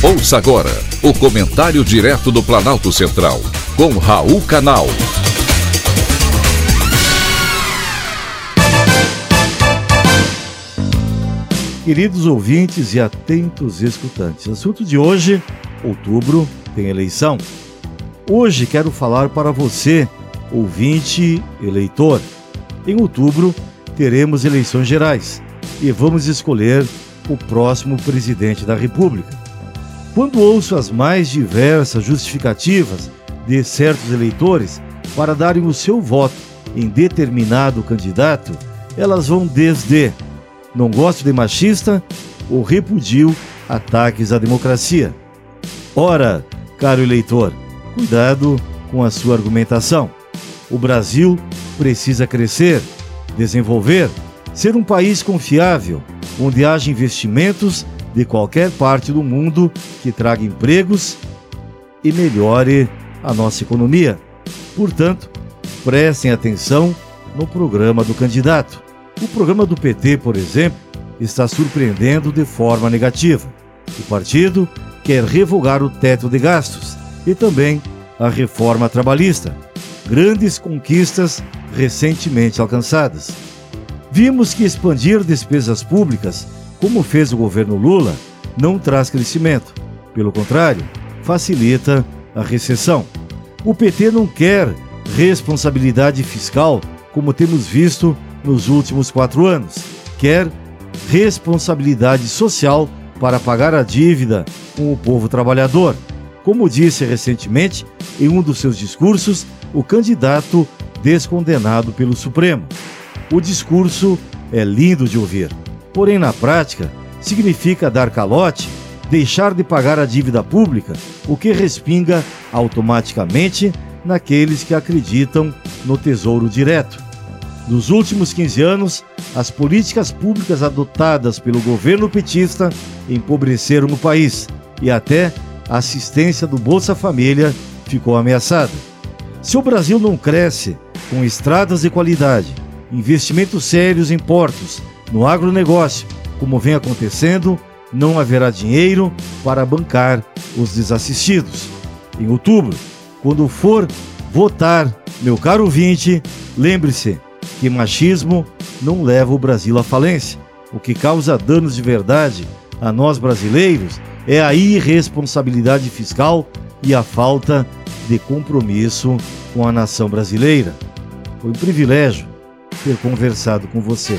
Ouça agora o comentário direto do Planalto Central, com Raul Canal. Queridos ouvintes e atentos escutantes, assunto de hoje, outubro, tem eleição. Hoje quero falar para você, ouvinte eleitor. Em outubro teremos eleições gerais e vamos escolher o próximo presidente da República. Quando ouço as mais diversas justificativas de certos eleitores para darem o seu voto em determinado candidato, elas vão desde não gosto de machista ou repudio ataques à democracia. Ora, caro eleitor, cuidado com a sua argumentação. O Brasil precisa crescer, desenvolver, ser um país confiável, onde haja investimentos de qualquer parte do mundo que traga empregos e melhore a nossa economia. Portanto, prestem atenção no programa do candidato. O programa do PT, por exemplo, está surpreendendo de forma negativa. O partido quer revogar o teto de gastos e também a reforma trabalhista. Grandes conquistas recentemente alcançadas. Vimos que expandir despesas públicas como fez o governo Lula, não traz crescimento. Pelo contrário, facilita a recessão. O PT não quer responsabilidade fiscal como temos visto nos últimos quatro anos. Quer responsabilidade social para pagar a dívida com o povo trabalhador. Como disse recentemente em um dos seus discursos, o candidato descondenado pelo Supremo. O discurso é lindo de ouvir Porém, na prática, significa dar calote, deixar de pagar a dívida pública, o que respinga automaticamente naqueles que acreditam no tesouro direto. Nos últimos 15 anos, as políticas públicas adotadas pelo governo petista empobreceram o país e até a assistência do Bolsa Família ficou ameaçada. Se o Brasil não cresce com estradas de qualidade, investimentos sérios em portos, no agronegócio, como vem acontecendo, não haverá dinheiro para bancar os desassistidos. Em outubro, quando for votar, meu caro ouvinte, lembre-se que machismo não leva o Brasil à falência. O que causa danos de verdade a nós brasileiros é a irresponsabilidade fiscal e a falta de compromisso com a nação brasileira. Foi um privilégio ter conversado com você.